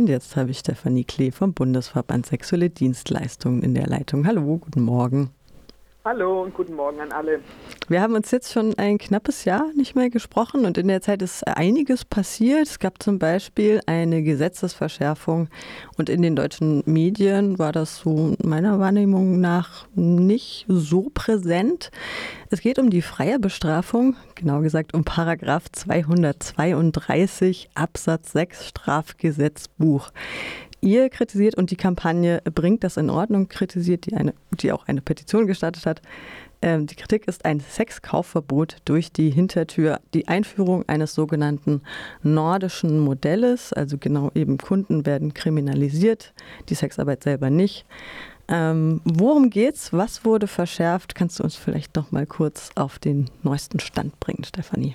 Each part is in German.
und jetzt habe ich Stefanie Klee vom Bundesverband Sexuelle Dienstleistungen in der Leitung. Hallo, guten Morgen. Hallo und guten Morgen an alle. Wir haben uns jetzt schon ein knappes Jahr nicht mehr gesprochen und in der Zeit ist einiges passiert. Es gab zum Beispiel eine Gesetzesverschärfung und in den deutschen Medien war das so meiner Wahrnehmung nach nicht so präsent. Es geht um die freie Bestrafung, genau gesagt um Paragraph 232 Absatz 6 Strafgesetzbuch. Ihr kritisiert und die Kampagne bringt das in Ordnung, kritisiert, die, eine, die auch eine Petition gestartet hat. Ähm, die Kritik ist ein Sexkaufverbot durch die Hintertür, die Einführung eines sogenannten nordischen Modells, also genau eben Kunden werden kriminalisiert, die Sexarbeit selber nicht. Ähm, worum geht's? Was wurde verschärft? Kannst du uns vielleicht noch mal kurz auf den neuesten Stand bringen, Stefanie?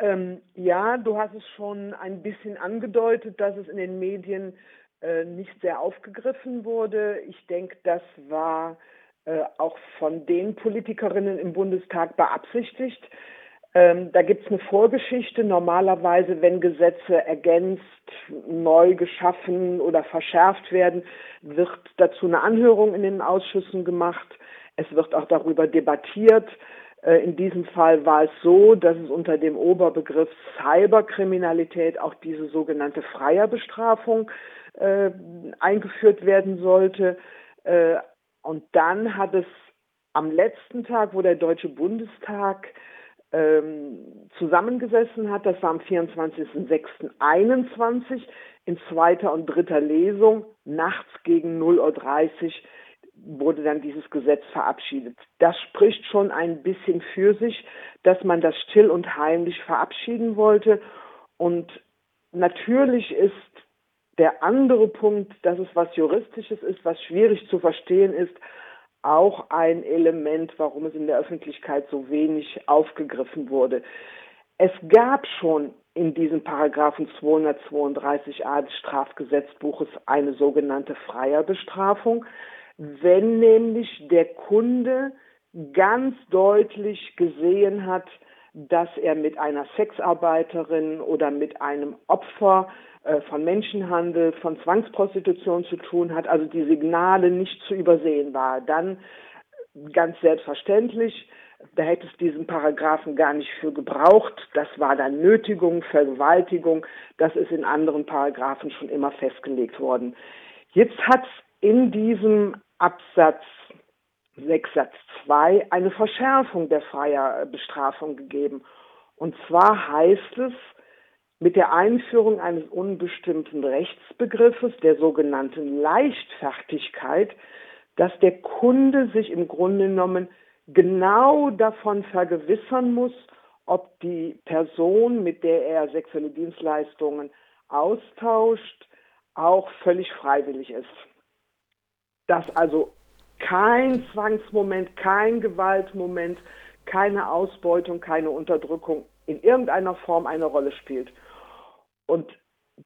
Ähm, ja, du hast es schon ein bisschen angedeutet, dass es in den Medien äh, nicht sehr aufgegriffen wurde. Ich denke, das war äh, auch von den Politikerinnen im Bundestag beabsichtigt. Ähm, da gibt es eine Vorgeschichte. Normalerweise, wenn Gesetze ergänzt, neu geschaffen oder verschärft werden, wird dazu eine Anhörung in den Ausschüssen gemacht. Es wird auch darüber debattiert. Äh, in diesem Fall war es so, dass es unter dem Oberbegriff Cyberkriminalität auch diese sogenannte Freierbestrafung äh, eingeführt werden sollte. Äh, und dann hat es am letzten Tag, wo der Deutsche Bundestag ähm, zusammengesessen hat, das war am 24.06.21 in zweiter und dritter Lesung, nachts gegen 0.30 Uhr wurde dann dieses Gesetz verabschiedet. Das spricht schon ein bisschen für sich, dass man das still und heimlich verabschieden wollte. Und natürlich ist der andere Punkt, dass es was Juristisches ist, was schwierig zu verstehen ist, auch ein Element, warum es in der Öffentlichkeit so wenig aufgegriffen wurde. Es gab schon in diesem Paragraphen 232a des Strafgesetzbuches eine sogenannte Freierbestrafung wenn nämlich der Kunde ganz deutlich gesehen hat, dass er mit einer Sexarbeiterin oder mit einem Opfer äh, von Menschenhandel, von Zwangsprostitution zu tun hat, also die Signale nicht zu übersehen war, dann ganz selbstverständlich, da hätte es diesen Paragraphen gar nicht für gebraucht. Das war dann Nötigung, Vergewaltigung. Das ist in anderen Paragraphen schon immer festgelegt worden. Jetzt hat es in diesem Absatz 6 Satz 2 eine Verschärfung der freier Bestrafung gegeben. Und zwar heißt es, mit der Einführung eines unbestimmten Rechtsbegriffes, der sogenannten Leichtfertigkeit, dass der Kunde sich im Grunde genommen genau davon vergewissern muss, ob die Person, mit der er sexuelle Dienstleistungen austauscht, auch völlig freiwillig ist dass also kein Zwangsmoment, kein Gewaltmoment, keine Ausbeutung, keine Unterdrückung in irgendeiner Form eine Rolle spielt. Und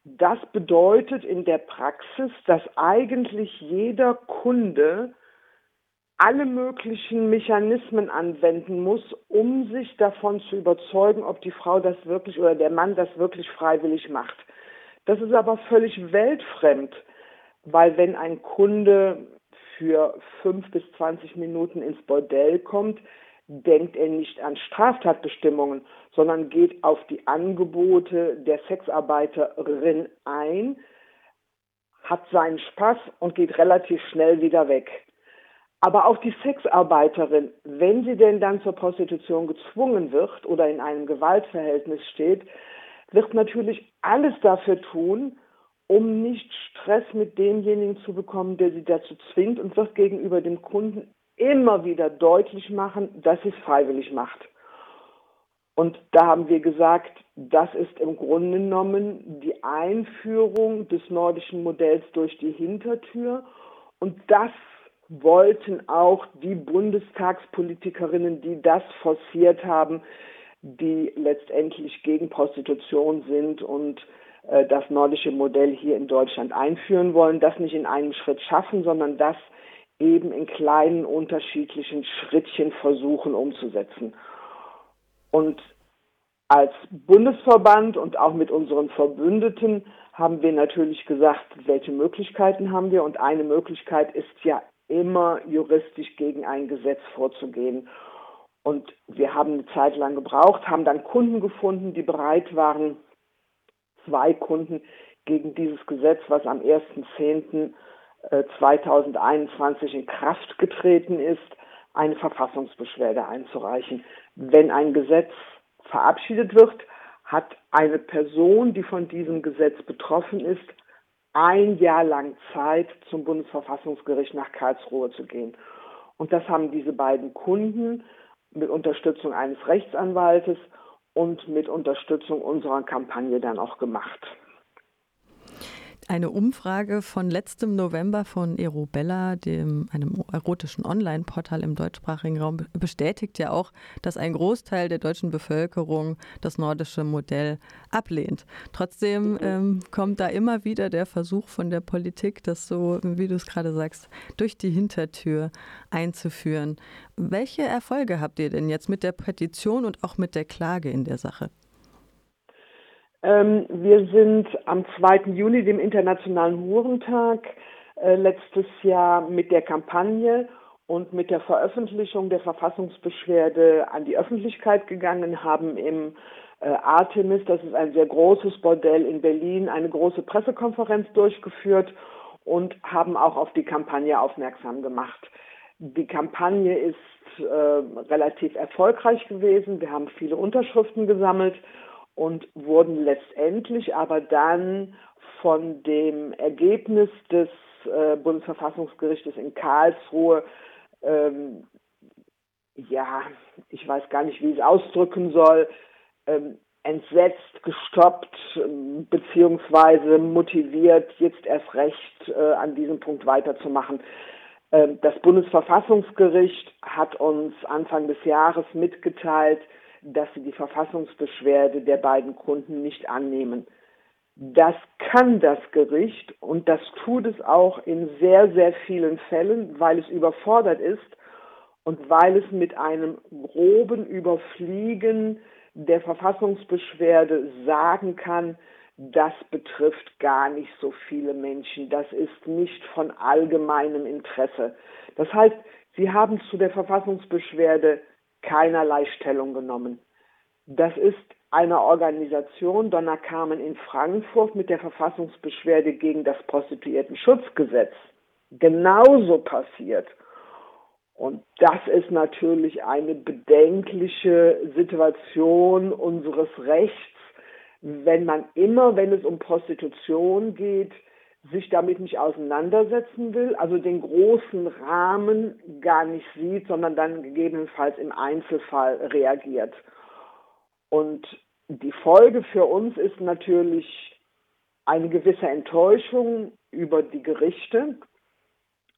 das bedeutet in der Praxis, dass eigentlich jeder Kunde alle möglichen Mechanismen anwenden muss, um sich davon zu überzeugen, ob die Frau das wirklich oder der Mann das wirklich freiwillig macht. Das ist aber völlig weltfremd, weil wenn ein Kunde für fünf bis zwanzig Minuten ins Bordell kommt, denkt er nicht an Straftatbestimmungen, sondern geht auf die Angebote der Sexarbeiterin ein, hat seinen Spaß und geht relativ schnell wieder weg. Aber auch die Sexarbeiterin, wenn sie denn dann zur Prostitution gezwungen wird oder in einem Gewaltverhältnis steht, wird natürlich alles dafür tun, um nicht Stress mit demjenigen zu bekommen, der sie dazu zwingt und wird gegenüber dem Kunden immer wieder deutlich machen, dass sie es freiwillig macht. Und da haben wir gesagt, das ist im Grunde genommen die Einführung des nordischen Modells durch die Hintertür. Und das wollten auch die Bundestagspolitikerinnen, die das forciert haben, die letztendlich gegen Prostitution sind und das nordische Modell hier in Deutschland einführen wollen, das nicht in einem Schritt schaffen, sondern das eben in kleinen unterschiedlichen Schrittchen versuchen umzusetzen. Und als Bundesverband und auch mit unseren Verbündeten haben wir natürlich gesagt, welche Möglichkeiten haben wir. Und eine Möglichkeit ist ja immer juristisch gegen ein Gesetz vorzugehen. Und wir haben eine Zeit lang gebraucht, haben dann Kunden gefunden, die bereit waren, zwei Kunden gegen dieses Gesetz, was am 1.10.2021 in Kraft getreten ist, eine Verfassungsbeschwerde einzureichen. Wenn ein Gesetz verabschiedet wird, hat eine Person, die von diesem Gesetz betroffen ist, ein Jahr lang Zeit, zum Bundesverfassungsgericht nach Karlsruhe zu gehen. Und das haben diese beiden Kunden mit Unterstützung eines Rechtsanwaltes und mit Unterstützung unserer Kampagne dann auch gemacht. Eine Umfrage von letztem November von Erobella, dem, einem erotischen Online-Portal im deutschsprachigen Raum, bestätigt ja auch, dass ein Großteil der deutschen Bevölkerung das nordische Modell ablehnt. Trotzdem mhm. ähm, kommt da immer wieder der Versuch von der Politik, das so, wie du es gerade sagst, durch die Hintertür einzuführen. Welche Erfolge habt ihr denn jetzt mit der Petition und auch mit der Klage in der Sache? Ähm, wir sind am 2. Juni, dem Internationalen Hurentag, äh, letztes Jahr mit der Kampagne und mit der Veröffentlichung der Verfassungsbeschwerde an die Öffentlichkeit gegangen, haben im äh, Artemis, das ist ein sehr großes Bordell in Berlin, eine große Pressekonferenz durchgeführt und haben auch auf die Kampagne aufmerksam gemacht. Die Kampagne ist äh, relativ erfolgreich gewesen. Wir haben viele Unterschriften gesammelt und wurden letztendlich aber dann von dem Ergebnis des äh, Bundesverfassungsgerichtes in Karlsruhe, ähm, ja, ich weiß gar nicht, wie ich es ausdrücken soll, ähm, entsetzt, gestoppt, ähm, beziehungsweise motiviert, jetzt erst recht äh, an diesem Punkt weiterzumachen. Ähm, das Bundesverfassungsgericht hat uns Anfang des Jahres mitgeteilt, dass sie die Verfassungsbeschwerde der beiden Kunden nicht annehmen. Das kann das Gericht und das tut es auch in sehr, sehr vielen Fällen, weil es überfordert ist und weil es mit einem groben Überfliegen der Verfassungsbeschwerde sagen kann, das betrifft gar nicht so viele Menschen, das ist nicht von allgemeinem Interesse. Das heißt, Sie haben zu der Verfassungsbeschwerde keinerlei Stellung genommen. Das ist eine Organisation, Donner Carmen in Frankfurt mit der Verfassungsbeschwerde gegen das Prostituiertenschutzgesetz genauso passiert. Und das ist natürlich eine bedenkliche Situation unseres Rechts, wenn man immer, wenn es um Prostitution geht, sich damit nicht auseinandersetzen will, also den großen Rahmen gar nicht sieht, sondern dann gegebenenfalls im Einzelfall reagiert. Und die Folge für uns ist natürlich eine gewisse Enttäuschung über die Gerichte,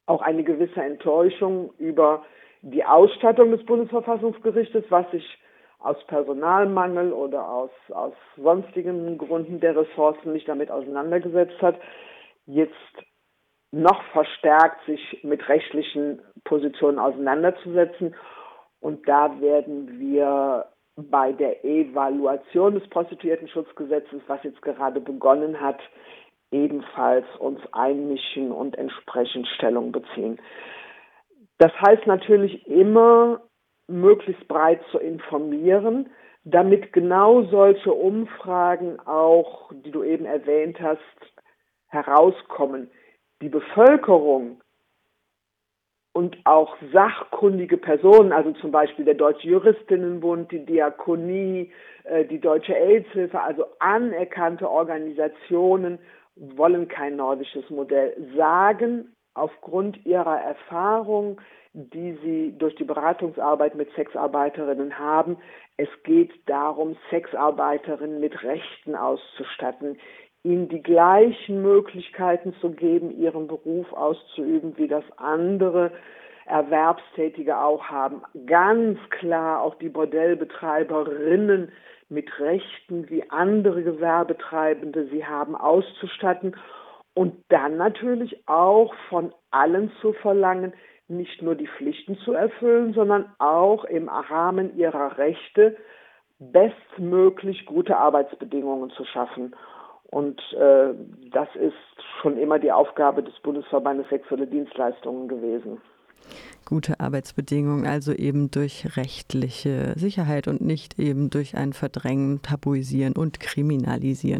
auch eine gewisse Enttäuschung über die Ausstattung des Bundesverfassungsgerichtes, was sich aus Personalmangel oder aus, aus sonstigen Gründen der Ressourcen nicht damit auseinandergesetzt hat jetzt noch verstärkt sich mit rechtlichen Positionen auseinanderzusetzen. Und da werden wir bei der Evaluation des Prostituiertenschutzgesetzes, was jetzt gerade begonnen hat, ebenfalls uns einmischen und entsprechend Stellung beziehen. Das heißt natürlich immer, möglichst breit zu informieren, damit genau solche Umfragen auch, die du eben erwähnt hast, herauskommen. Die Bevölkerung und auch sachkundige Personen, also zum Beispiel der Deutsche Juristinnenbund, die Diakonie, äh, die Deutsche AIDS-Hilfe, also anerkannte Organisationen wollen kein nordisches Modell, sagen aufgrund ihrer Erfahrung, die sie durch die Beratungsarbeit mit Sexarbeiterinnen haben, es geht darum, Sexarbeiterinnen mit Rechten auszustatten, ihnen die gleichen Möglichkeiten zu geben, ihren Beruf auszuüben, wie das andere Erwerbstätige auch haben. Ganz klar auch die Bordellbetreiberinnen mit Rechten wie andere Gewerbetreibende sie haben auszustatten und dann natürlich auch von allen zu verlangen, nicht nur die Pflichten zu erfüllen, sondern auch im Rahmen ihrer Rechte bestmöglich gute Arbeitsbedingungen zu schaffen. Und äh, das ist schon immer die Aufgabe des Bundesverbandes Sexuelle Dienstleistungen gewesen. Gute Arbeitsbedingungen, also eben durch rechtliche Sicherheit und nicht eben durch ein Verdrängen, Tabuisieren und Kriminalisieren.